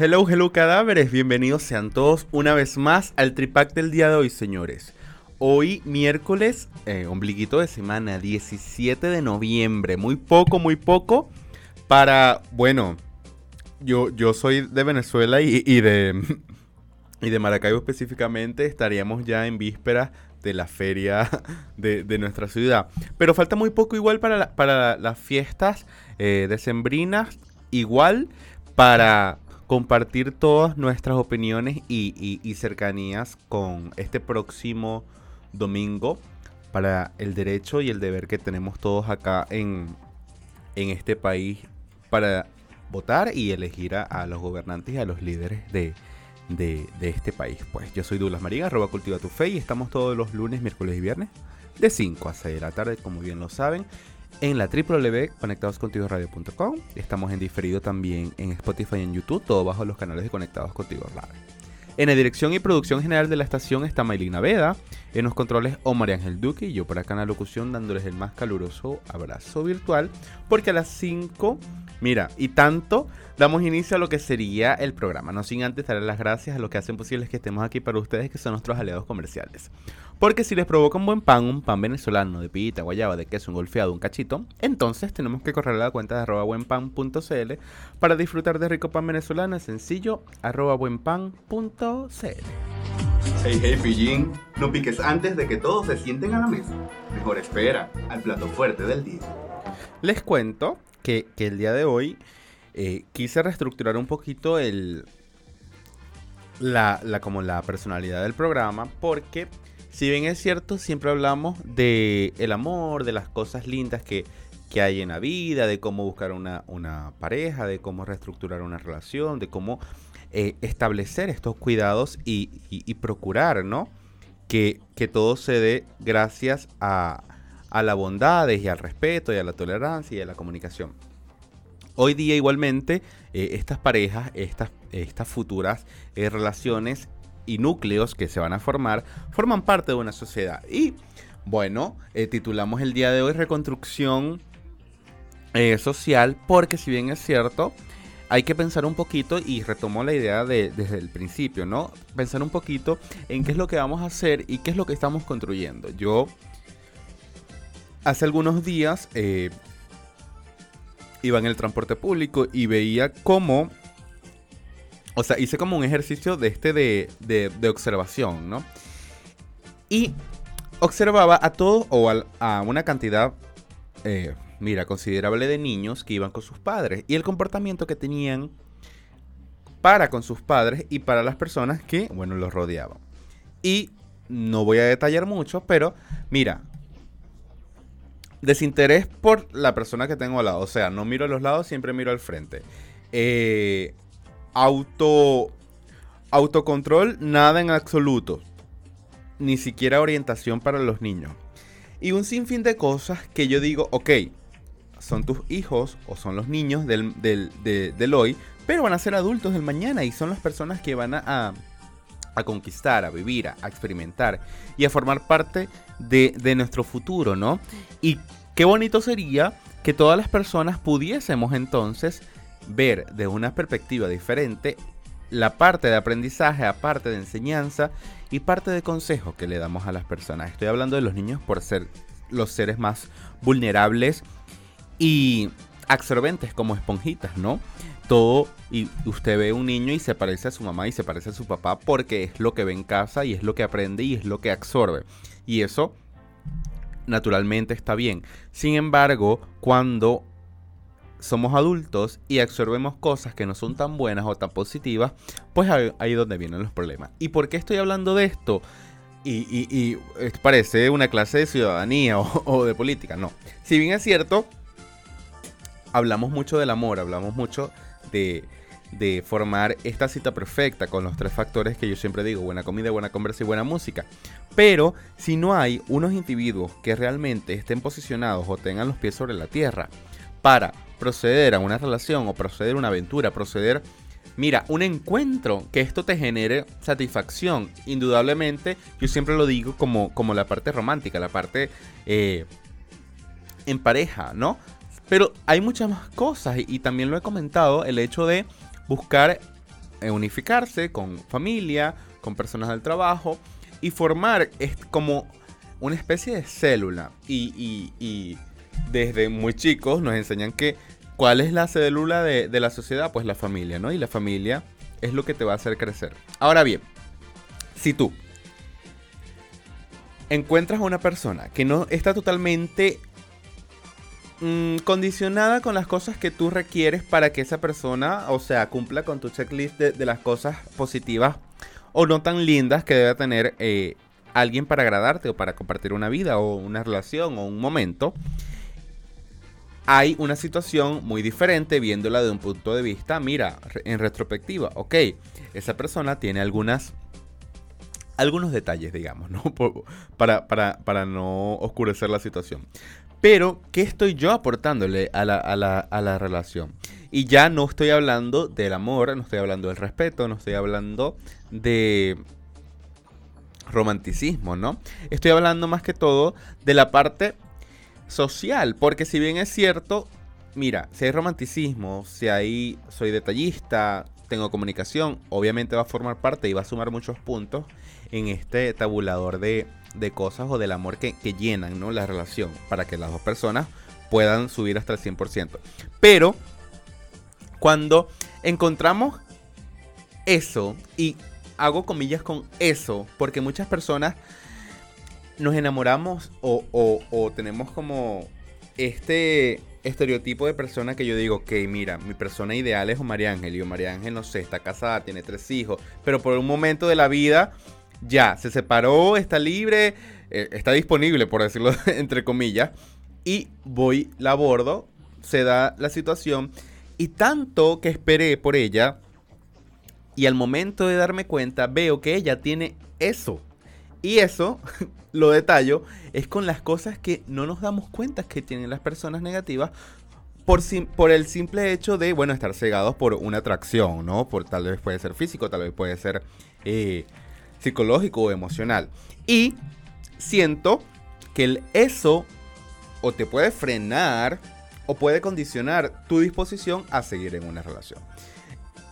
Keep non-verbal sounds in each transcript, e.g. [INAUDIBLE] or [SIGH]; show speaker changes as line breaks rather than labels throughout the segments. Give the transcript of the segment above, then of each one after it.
Hello, hello cadáveres, bienvenidos sean todos una vez más al Tripac del día de hoy, señores. Hoy miércoles, eh, ombliguito de semana, 17 de noviembre, muy poco, muy poco para, bueno, yo, yo soy de Venezuela y, de, [LAUGHS] y de Maracaibo específicamente, estaríamos ya en vísperas de la feria [LAUGHS] de, nuestra ciudad. Pero falta muy poco igual para, para las fiestas eh, decembrinas, igual para compartir todas nuestras opiniones y, cercanías con este próximo domingo para el derecho y el deber que tenemos todos acá en, en este país para votar y elegir a, los gobernantes y a los líderes de, de, este país. Pues yo soy Douglas María, arroba cultiva tu fe y estamos todos los lunes, miércoles y viernes de 5 a 6 de la tarde, como bien lo saben, en la www.conectadoscontigoradio.com. Estamos en diferido también en Spotify y en YouTube, todo bajo los canales de Conectados Contigo Radio. En la dirección y producción general de la estación está Maylina Veda, en los controles Omar Ángel Duque y yo por acá en la locución dándoles el más caluroso abrazo virtual, porque a las 5 Mira, y tanto damos inicio a lo que sería el programa, no sin antes darle las gracias a los que hacen posible que estemos aquí para ustedes, que son nuestros aliados comerciales. Porque si les provoca un buen pan, un pan venezolano de pita, guayaba, de queso, un golfeado, un cachito, entonces tenemos que correr a la cuenta de arroba buenpan.cl para disfrutar de rico pan venezolano sencillo, arroba buenpan.cl.
Hey, hey, pillín, no piques antes de que todos se sienten a la mesa. Mejor espera al plato fuerte del día.
Les cuento que, el día de hoy eh, quise reestructurar un poquito el, la, como la personalidad del programa porque si bien es cierto siempre hablamos de el amor, de las cosas lindas que, hay en la vida, de cómo buscar una, pareja, de cómo reestructurar una relación, de cómo eh, establecer estos cuidados y, procurar, ¿no? Que, que todo se dé gracias a, a la bondad y al respeto y a la tolerancia y a la comunicación. Hoy día igualmente eh, estas parejas, estas, estas futuras eh, relaciones y núcleos que se van a formar forman parte de una sociedad. Y bueno, eh, titulamos el día de hoy Reconstrucción Social porque si bien es cierto, hay que pensar un poquito y retomo la idea de, desde el principio, ¿no? Pensar un poquito en qué es lo que vamos a hacer y qué es lo que estamos construyendo. Yo hace algunos días eh, iba en el transporte público y veía cómo, o sea, hice como un ejercicio de este de, observación, ¿no? Y observaba a todos o a, una cantidad, eh, mira, considerable de niños que iban con sus padres y el comportamiento que tenían para con sus padres y para las personas que, bueno, los rodeaban. Y no voy a detallar mucho, pero mira, desinterés por la persona que tengo al lado. O sea, no miro a los lados, siempre miro al frente. Eh, auto. Autocontrol, nada en absoluto. Ni siquiera orientación para los niños. Y un sinfín de cosas que yo digo, ok, son tus hijos o son los niños del, del, hoy, pero van a ser adultos del mañana y son las personas que van a, a conquistar, a vivir, a, experimentar y a formar parte de, de, nuestro futuro, ¿no? Y qué bonito sería que todas las personas pudiésemos entonces ver de una perspectiva diferente la parte de aprendizaje, aparte de enseñanza y parte de consejo que le damos a las personas. Estoy hablando de los niños por ser los seres más vulnerables y absorbentes como esponjitas, ¿no? todo y usted ve un niño y se parece a su mamá y se parece a su papá porque es lo que ve en casa y es lo que aprende y es lo que absorbe. Y eso naturalmente está bien. Sin embargo, cuando somos adultos y absorbemos cosas que no son tan buenas o tan positivas, pues ahí es donde vienen los problemas. ¿Y por qué estoy hablando de esto? Y, parece una clase de ciudadanía [LAUGHS] o, de política. No. Si bien es cierto, hablamos mucho del amor, hablamos mucho de formar esta cita perfecta con los tres factores que yo siempre digo, buena comida, buena conversa y buena música. Pero si no hay unos individuos que realmente estén posicionados o tengan los pies sobre la tierra para proceder a una relación o proceder a una aventura, proceder, mira, un encuentro, que esto te genere satisfacción, indudablemente, yo siempre lo digo como, como la parte romántica, la parte eh, en pareja, ¿no? Pero hay muchas más cosas y, también lo he comentado, el hecho de buscar eh, unificarse con familia, con personas del trabajo y formar es como una especie de célula. Y, desde muy chicos nos enseñan que cuál es la célula de, la sociedad, pues la familia, ¿no? Y la familia es lo que te va a hacer crecer. Ahora bien, si tú encuentras a una persona que no está totalmente Mm, condicionada con las cosas que tú requieres para que esa persona, o sea, cumpla con tu checklist de, las cosas positivas o no tan lindas que debe tener eh, alguien para agradarte o para compartir una vida o una relación o un momento. Hay una situación muy diferente viéndola de un punto de vista, mira, en retrospectiva, ok, esa persona tiene algunas algunos detalles, digamos, ¿no? [LAUGHS] Para, para, para, no oscurecer la situación. Pero, ¿qué estoy yo aportándole a la, relación? Y ya no estoy hablando del amor, no estoy hablando del respeto, no estoy hablando de romanticismo, ¿no? Estoy hablando más que todo de la parte social, porque si bien es cierto, mira, si hay romanticismo, si hay soy detallista, tengo comunicación, obviamente va a formar parte y va a sumar muchos puntos en este tabulador de de cosas o del amor que, llenan ¿no? la relación para que las dos personas puedan subir hasta el 100%. Pero cuando encontramos eso, y hago comillas con eso, porque muchas personas nos enamoramos o, o, tenemos como este estereotipo de persona que yo digo, que mira, mi persona ideal es María Ángel, y María Ángel, no sé, está casada, tiene tres hijos, pero por un momento de la vida ya, se separó, está libre, eh, está disponible, por decirlo [LAUGHS] entre comillas, y voy, la abordo, se da la situación, y tanto que esperé por ella, y al momento de darme cuenta, veo que ella tiene eso. Y eso, [LAUGHS] lo detallo, es con las cosas que no nos damos cuenta que tienen las personas negativas por, por, el simple hecho de, bueno, estar cegados por una atracción, ¿no? Por tal vez puede ser físico, tal vez puede ser eh, psicológico o emocional. Y siento que el eso o te puede frenar o puede condicionar tu disposición a seguir en una relación.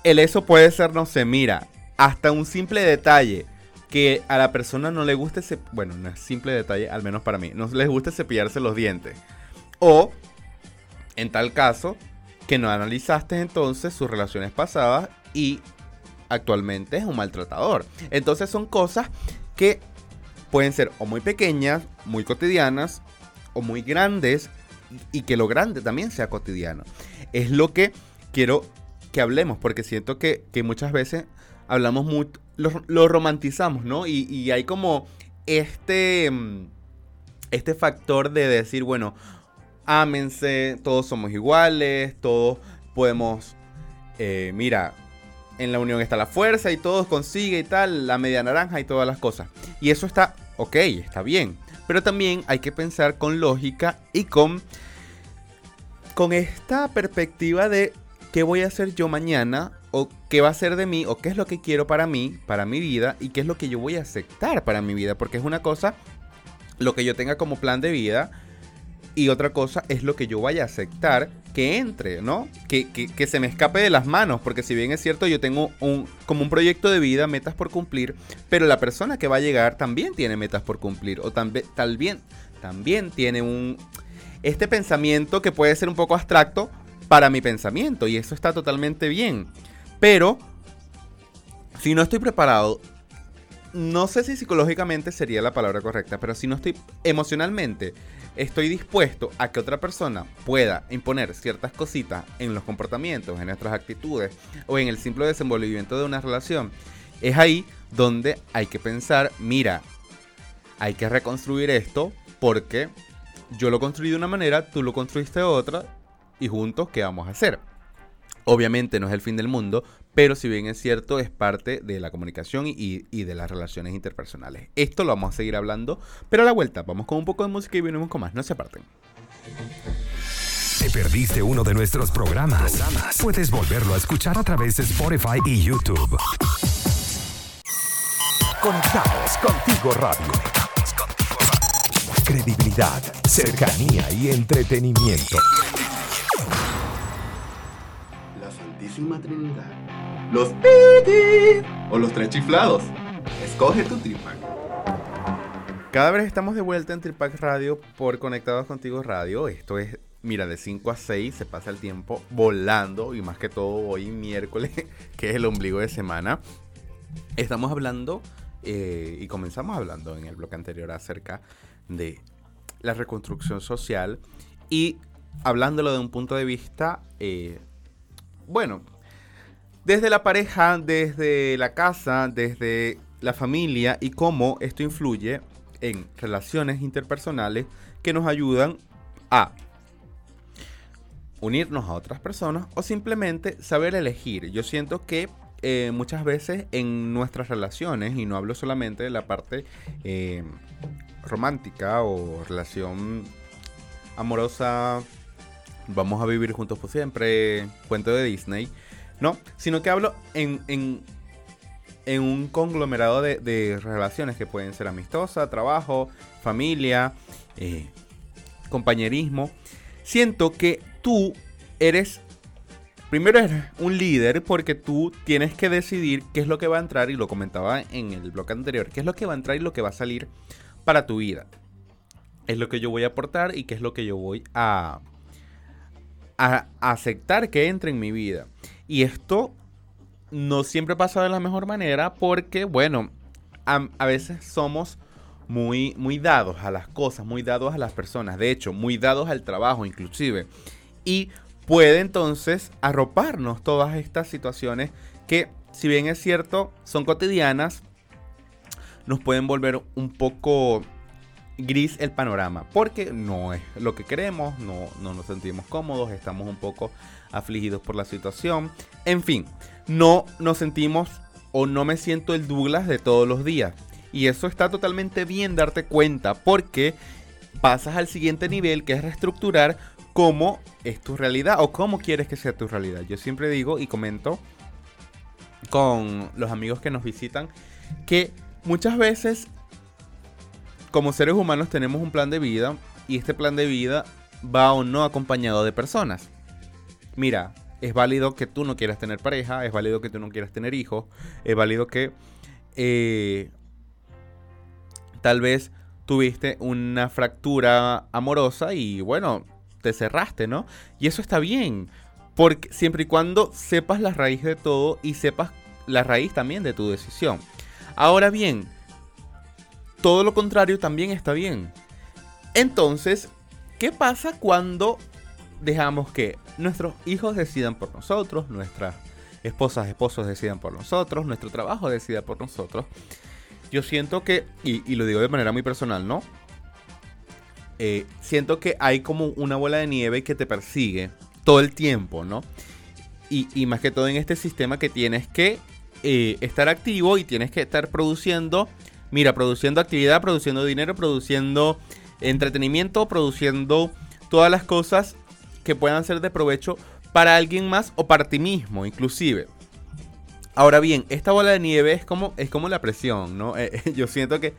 El eso puede ser, no sé, mira, hasta un simple detalle que a la persona no le guste, bueno, no es simple detalle, al menos para mí, no les guste cepillarse los dientes. O, en tal caso, que no analizaste entonces sus relaciones pasadas y actualmente es un maltratador. Entonces son cosas que pueden ser o muy pequeñas, muy cotidianas, o muy grandes, y que lo grande también sea cotidiano. Es lo que quiero que hablemos, porque siento que, muchas veces hablamos muy, lo, romantizamos, ¿no? Y, y, hay como este, mm, este factor de decir, bueno, ámense, todos somos iguales, todos podemos, eh, mira, en la unión está la fuerza y todos consigue y tal, la media naranja y todas las cosas. Y eso está ok, está bien. Pero también hay que pensar con lógica y con, con esta perspectiva de qué voy a hacer yo mañana qué va a ser de mí o qué es lo que quiero para mí, para mi vida y qué es lo que yo voy a aceptar para mi vida. Porque es una cosa lo que yo tenga como plan de vida y otra cosa es lo que yo vaya a aceptar que entre, ¿no? Que, que, se me escape de las manos, porque si bien es cierto, yo tengo un, como un proyecto de vida, metas por cumplir, pero la persona que va a llegar también tiene metas por cumplir, o también, también tiene un, este pensamiento que puede ser un poco abstracto para mi pensamiento, y eso está totalmente bien. Pero, si no estoy preparado, no sé si psicológicamente sería la palabra correcta, pero si no estoy emocionalmente estoy dispuesto a que otra persona pueda imponer ciertas cositas en los comportamientos, en nuestras actitudes o en el simple desenvolvimiento de una relación, es ahí donde hay que pensar, mira, hay que reconstruir esto porque yo lo construí de una manera, tú lo construiste de otra y juntos, ¿qué vamos a hacer? Obviamente no es el fin del mundo, pero si bien es cierto, es parte de la comunicación y, de las relaciones interpersonales. Esto lo vamos a seguir hablando, pero a la vuelta vamos con un poco de música y venimos con más. No se aparten.
¿Te perdiste uno de nuestros programas? Puedes volverlo a escuchar a través de Spotify y YouTube. Conectados contigo radio. Credibilidad, cercanía y entretenimiento.
Santísima Trinidad. Los pitis o los tres chiflados. Escoge tu tripack.
Cada vez estamos de vuelta en Tripack Radio por Conectados Contigo Radio. Esto es Mira, de 5 a 6 se pasa el tiempo volando y más que todo hoy miércoles, [LAUGHS] que es el ombligo de semana. Estamos hablando eh, y comenzamos hablando en el bloque anterior acerca de la reconstrucción social y hablándolo de un punto de vista, eh, bueno, desde la pareja, desde la casa, desde la familia y cómo esto influye en relaciones interpersonales que nos ayudan a unirnos a otras personas o simplemente saber elegir. Yo siento que eh, muchas veces en nuestras relaciones, y no hablo solamente de la parte eh, romántica o relación amorosa, vamos a vivir juntos por siempre, cuento de Disney, no, sino que hablo en, en, un conglomerado de, relaciones que pueden ser amistosa, trabajo, familia, eh, compañerismo. Siento que tú eres, primero eres un líder porque tú tienes que decidir qué es lo que va a entrar, y lo comentaba en el bloque anterior, qué es lo que va a entrar y lo que va a salir para tu vida. Es lo que yo voy a aportar y qué es lo que yo voy a, a aceptar que entre en mi vida. Y esto no siempre pasa de la mejor manera porque, bueno, a, a veces somos muy, muy dados a las cosas, muy dados a las personas, de hecho, muy dados al trabajo inclusive y puede entonces arroparnos todas estas situaciones que, si bien es cierto, son cotidianas, nos pueden volver un poco gris el panorama, porque no es lo que queremos, no, no nos sentimos cómodos, estamos un poco afligidos por la situación, en fin, no nos sentimos o no me siento el Douglas de todos los días. Y eso está totalmente bien darte cuenta porque pasas al siguiente nivel que es reestructurar cómo es tu realidad o cómo quieres que sea tu realidad. Yo siempre digo y comento con los amigos que nos visitan que muchas veces como seres humanos tenemos un plan de vida y este plan de vida va o no acompañado de personas. Mira, es válido que tú no quieras tener pareja, es válido que tú no quieras tener hijos, es válido que eh, tal vez tuviste una fractura amorosa y bueno, te cerraste, ¿no? Y eso está bien, porque siempre y cuando sepas la raíz de todo y sepas la raíz también de tu decisión. Ahora bien, todo lo contrario también está bien. Entonces, ¿qué pasa cuando dejamos que nuestros hijos decidan por nosotros, nuestras esposas, esposos decidan por nosotros, nuestro trabajo decida por nosotros? Yo siento que, y, lo digo de manera muy personal, ¿no? Eh, siento que hay como una bola de nieve que te persigue todo el tiempo, ¿no? Y, más que todo en este sistema que tienes que eh, estar activo y tienes que estar produciendo, mira, produciendo actividad, produciendo dinero, produciendo entretenimiento, produciendo todas las cosas que puedan ser de provecho para alguien más o para ti mismo, inclusive. Ahora bien, esta bola de nieve es como, es como la presión, ¿no? [LAUGHS] Eh, yo siento que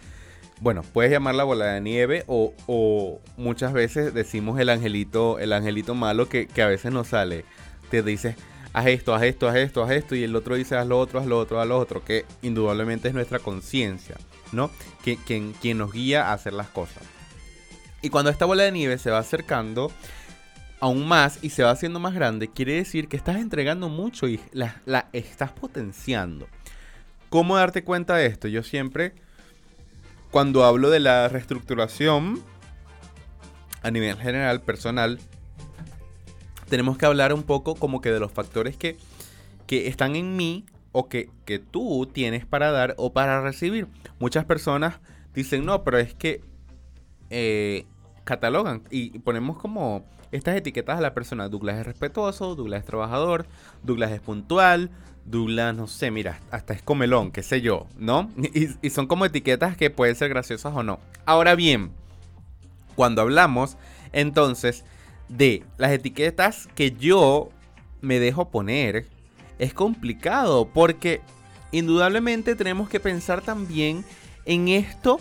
bueno, puedes llamarla bola de nieve o, muchas veces decimos el angelito, el angelito malo que, a veces no sale. Te dice, haz esto, haz esto, haz esto, haz esto, y el otro dice, haz lo otro, haz lo otro, haz lo otro, que indudablemente es nuestra conciencia, ¿no? Quien, quien, nos guía a hacer las cosas. Y cuando esta bola de nieve se va acercando aún más y se va haciendo más grande, quiere decir que estás entregando mucho y la, la estás potenciando. ¿Cómo darte cuenta de esto? Yo siempre cuando hablo de la reestructuración a nivel general, personal, tenemos que hablar un poco como que de los factores que, están en mí o que, tú tienes para dar o para recibir. Muchas personas dicen, no, pero es que eh, catalogan y ponemos como estas etiquetas a la persona. Douglas es respetuoso, Douglas es trabajador, Douglas es puntual, Douglas, no sé, mira, hasta es comelón, qué sé yo, ¿no? [LAUGHS] Y, y son como etiquetas que pueden ser graciosas o no. Ahora bien, cuando hablamos entonces de las etiquetas que yo me dejo poner, es complicado porque indudablemente tenemos que pensar también en esto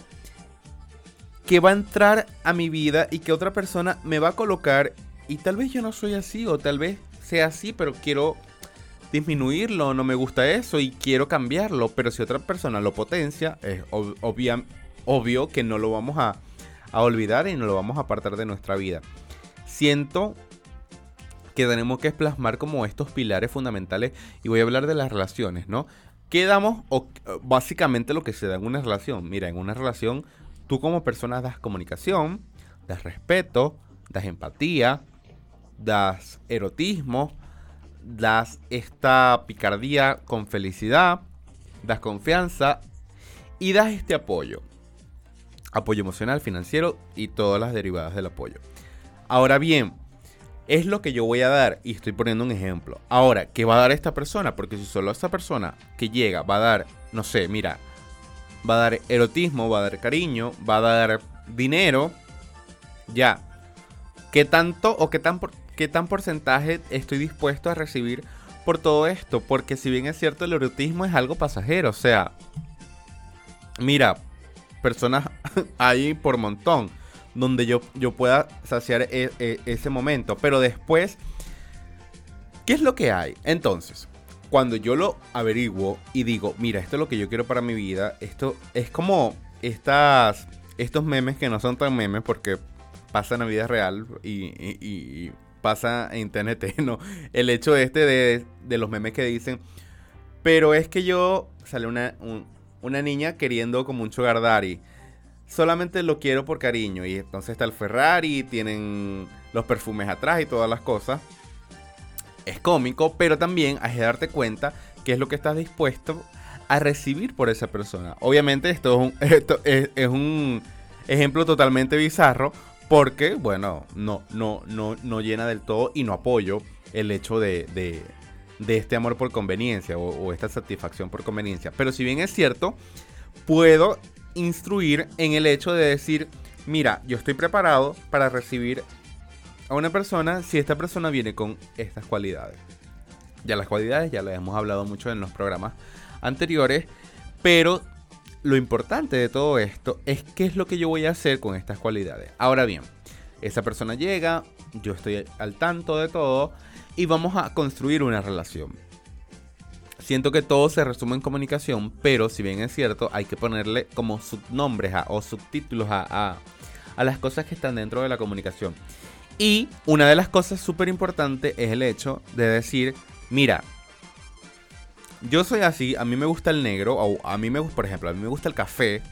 que va a entrar a mi vida y que otra persona me va a colocar y tal vez yo no soy así o tal vez sea así, pero quiero disminuirlo, no me gusta eso y quiero cambiarlo, pero si otra persona lo potencia, es obvio que no lo vamos a, a olvidar y no lo vamos a apartar de nuestra vida. Siento que tenemos que plasmar como estos pilares fundamentales y voy a hablar de las relaciones, ¿no? ¿Qué damos? O, básicamente lo que se da en una relación. Mira, en una relación tú como persona das comunicación, das respeto, das empatía, das erotismo, das esta picardía con felicidad, das confianza y das este apoyo. Apoyo emocional, financiero y todas las derivadas del apoyo. Ahora bien, es lo que yo voy a dar y estoy poniendo un ejemplo. Ahora, ¿qué va a dar esta persona? Porque si solo esta persona que llega va a dar, no sé, mira, va a dar erotismo, va a dar cariño, va a dar dinero, ya. ¿Qué tanto o qué tan, qué tan porcentaje estoy dispuesto a recibir por todo esto? Porque si bien es cierto, el erotismo es algo pasajero, o sea, mira, personas [LAUGHS] hay por montón donde yo, yo pueda saciar e, e, ese momento. Pero después, ¿qué es lo que hay? Entonces, cuando yo lo averiguo y digo, mira, esto es lo que yo quiero para mi vida, esto es como estas, estos memes que no son tan memes porque pasan a vida real y, pasa en TNT, [LAUGHS] ¿no? El hecho este de, de, los memes que dicen, pero es que yo, sale una, una niña queriendo como un sugar daddy solamente lo quiero por cariño. Y entonces está el Ferrari, tienen los perfumes atrás y todas las cosas. Es cómico, pero también hay que darte cuenta qué es lo que estás dispuesto a recibir por esa persona. Obviamente esto [LAUGHS] es un, ejemplo totalmente bizarro porque, bueno, no, no, no, no llena del todo y no apoyo el hecho de, de, este amor por conveniencia o esta satisfacción por conveniencia. Pero si bien es cierto, puedo instruir en el hecho de decir, mira, yo estoy preparado para recibir a una persona si esta persona viene con estas cualidades. Ya las cualidades ya las hemos hablado mucho en los programas anteriores, pero lo importante de todo esto es qué es lo que yo voy a hacer con estas cualidades. Ahora bien, esa persona llega, yo estoy al tanto de todo y vamos a construir una relación siento que todo se resume en comunicación, pero si bien es cierto, hay que ponerle como subnombres o subtítulos a, las cosas que están dentro de la comunicación. Y una de las cosas súper importantes es el hecho de decir, mira, yo soy así, a mí me gusta el negro, o a mí me gusta, por ejemplo, a mí me gusta el café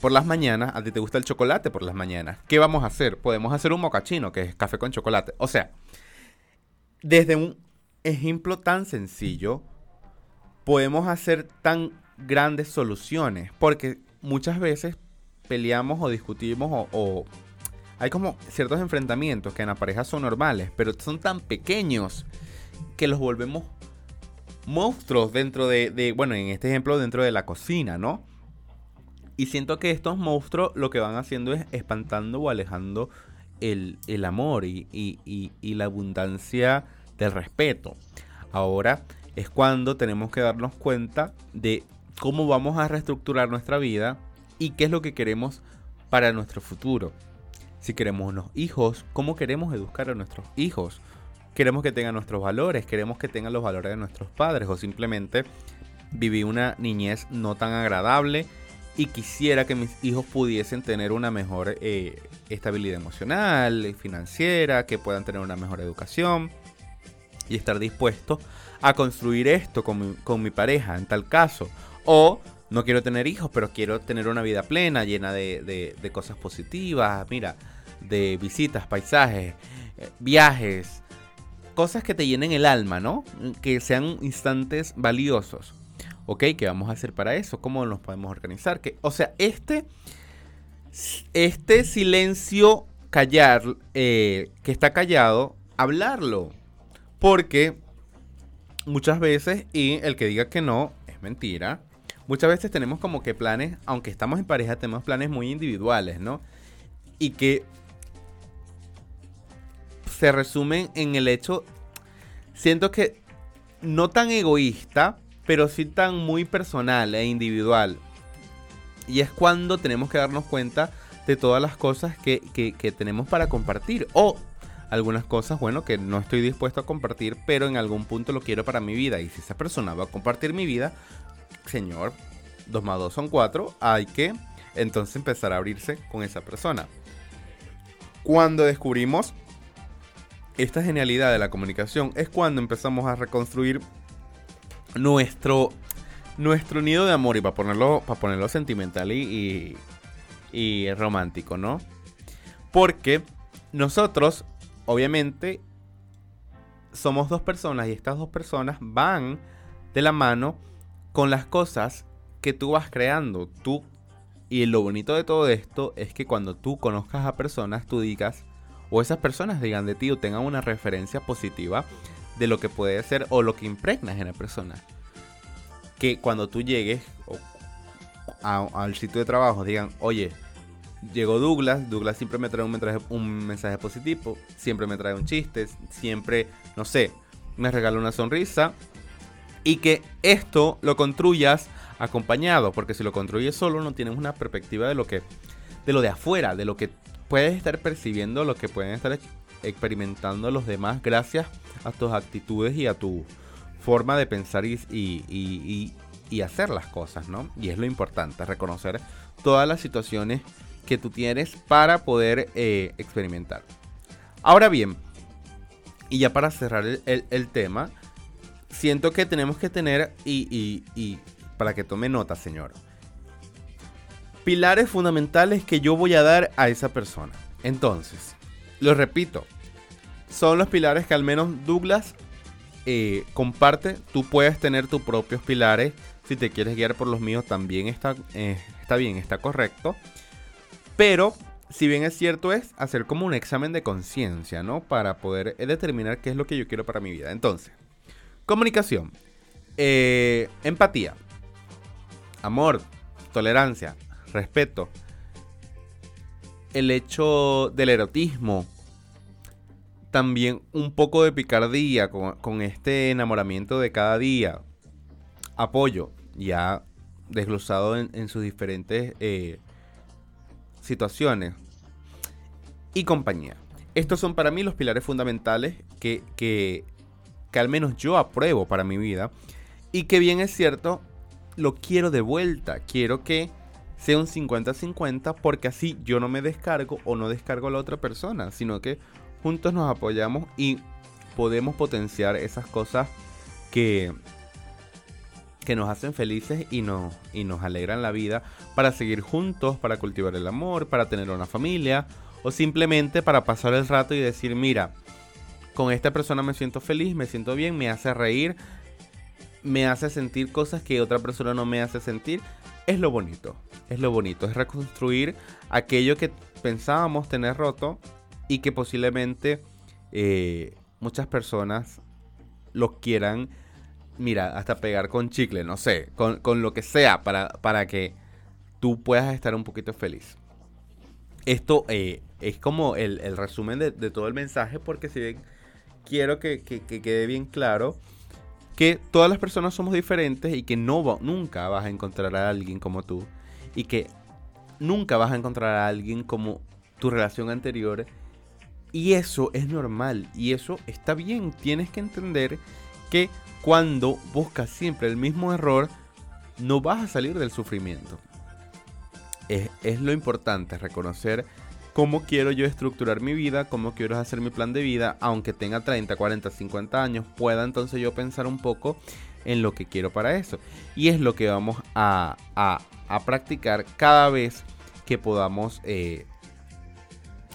por las mañanas, a ti te gusta el chocolate por las mañanas. ¿Qué vamos a hacer? Podemos hacer un mocachino, que es café con chocolate. O sea, desde un ejemplo tan sencillo, podemos hacer tan grandes soluciones. Porque muchas veces peleamos o discutimos o, hay como ciertos enfrentamientos que en la pareja son normales, pero son tan pequeños que los volvemos monstruos dentro de, bueno, en este ejemplo, dentro de la cocina, ¿no? Y siento que estos monstruos lo que van haciendo es espantando o alejando el, amor y, y la abundancia del respeto. Ahora, es cuando tenemos que darnos cuenta de cómo vamos a reestructurar nuestra vida y qué es lo que queremos para nuestro futuro. Si queremos unos hijos, ¿cómo queremos educar a nuestros hijos? Queremos que tengan nuestros valores, queremos que tengan los valores de nuestros padres o simplemente viví una niñez no tan agradable y quisiera que mis hijos pudiesen tener una mejor eh, estabilidad emocional, financiera, que puedan tener una mejor educación y estar dispuestos a construir esto con mi, pareja en tal caso. O no quiero tener hijos, pero quiero tener una vida plena, llena de, cosas positivas, mira, de visitas, paisajes, eh, viajes, cosas que te llenen el alma, ¿no? Que sean instantes valiosos. ¿Ok? ¿Qué vamos a hacer para eso? ¿Cómo nos podemos organizar? Que, o sea, este, este silencio callar, eh, que está callado, hablarlo. Porque muchas veces, y el que diga que no, es mentira. Muchas veces tenemos como que planes, aunque estamos en pareja, tenemos planes muy individuales, ¿no? Y que se resumen en el hecho, siento que no tan egoísta, pero sí tan muy personal e individual. Y es cuando tenemos que darnos cuenta de todas las cosas que, tenemos para compartir. O algunas cosas, bueno, que no estoy dispuesto a compartir, pero en algún punto lo quiero para mi vida. Y si esa persona va a compartir mi vida, señor, 2 más 2 son 4, hay que entonces empezar a abrirse con esa persona. Cuando descubrimos esta genialidad de la comunicación, es cuando empezamos a reconstruir nuestro, nuestro nido de amor, y para ponerlo, para ponerlo sentimental y, y romántico, ¿no? Porque nosotros, obviamente, somos dos personas y estas dos personas van de la mano con las cosas que tú vas creando. Tú y lo bonito de todo esto es que cuando tú conozcas a personas, tú digas, o esas personas digan de ti o tengan una referencia positiva de lo que puede ser o lo que impregnas en la persona. Que cuando tú llegues al sitio de trabajo digan, oye, llegó Douglas, Douglas siempre me trae un mensaje, un mensaje positivo, siempre me trae un chiste, siempre, no sé, me regala una sonrisa. Y que esto lo construyas acompañado, porque si lo construyes solo no tienes una perspectiva de lo que, de lo de afuera, de lo que puedes estar percibiendo, lo que pueden estar experimentando los demás gracias a tus actitudes y a tu forma de pensar y, y, y hacer las cosas, ¿no? Y es lo importante, reconocer todas las situaciones que tú tienes para poder eh, experimentar. Ahora bien, y ya para cerrar el, tema, siento que tenemos que tener, y, y, para que tome nota, señor, pilares fundamentales que yo voy a dar a esa persona. Entonces, lo repito, son los pilares que al menos Douglas eh, comparte. Tú puedes tener tus propios pilares. Si te quieres guiar por los míos, también está, eh, está bien, está correcto. Pero, si bien es cierto, es hacer como un examen de conciencia, ¿no? Para poder eh, determinar qué es lo que yo quiero para mi vida. Entonces, comunicación, eh, empatía, amor, tolerancia, respeto, el hecho del erotismo, también un poco de picardía con, este enamoramiento de cada día, apoyo, ya desglosado en, sus diferentes eh, situaciones y compañía. Estos son para mí los pilares fundamentales que, que, que al menos yo apruebo para mi vida y que bien es cierto, lo quiero de vuelta. Quiero que sea un 50-50 porque así yo no me descargo o no descargo a la otra persona, sino que juntos nos apoyamos y podemos potenciar esas cosas que, que nos hacen felices y nos, y nos alegran la vida para seguir juntos, para cultivar el amor, para tener una familia o simplemente para pasar el rato y decir, mira, con esta persona me siento feliz, me siento bien, me hace reír, me hace sentir cosas que otra persona no me hace sentir. Es lo bonito, es lo bonito, es reconstruir aquello que pensábamos tener roto y que posiblemente eh, muchas personas lo quieran mira, hasta pegar con chicle, no sé, con, lo que sea para, para, que tú puedas estar un poquito feliz. Esto eh, es como el, resumen de, todo el mensaje porque si bien quiero que, quede bien claro que todas las personas somos diferentes y que no nunca vas a encontrar a alguien como tú y que nunca vas a encontrar a alguien como tu relación anterior y eso es normal y eso está bien, tienes que entender que cuando buscas siempre el mismo error, no vas a salir del sufrimiento. Es, lo importante, reconocer cómo quiero yo estructurar mi vida, cómo quiero hacer mi plan de vida, aunque tenga 30, 40, 50 años, pueda entonces yo pensar un poco en lo que quiero para eso. Y es lo que vamos a, practicar cada vez que podamos eh,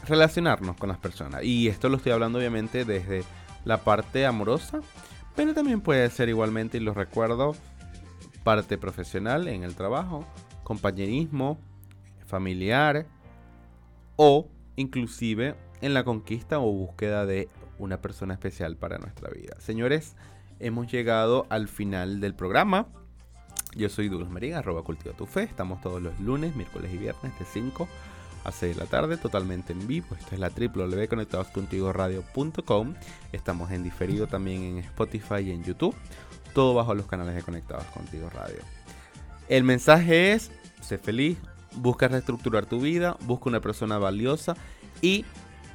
relacionarnos con las personas. Y esto lo estoy hablando obviamente desde la parte amorosa, pero también puede ser igualmente, y lo recuerdo, parte profesional en el trabajo, compañerismo, familiar o inclusive en la conquista o búsqueda de una persona especial para nuestra vida. Señores, hemos llegado al final del programa. Yo soy Douglas Marín, arroba cultiva tu fe. Estamos todos los lunes, miércoles y viernes de 5 a 6 de la tarde, totalmente en vivo. Esto es la www.conectadoscontigoradio.com. Estamos en diferido también en Spotify y en YouTube. Todo bajo los canales de Conectados Contigo Radio. El mensaje es, sé feliz, busca reestructurar tu vida, busca una persona valiosa y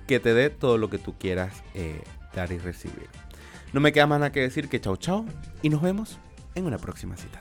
que te dé todo lo que tú quieras eh, dar y recibir. No me queda más nada que decir que chao chao y nos vemos en una próxima cita.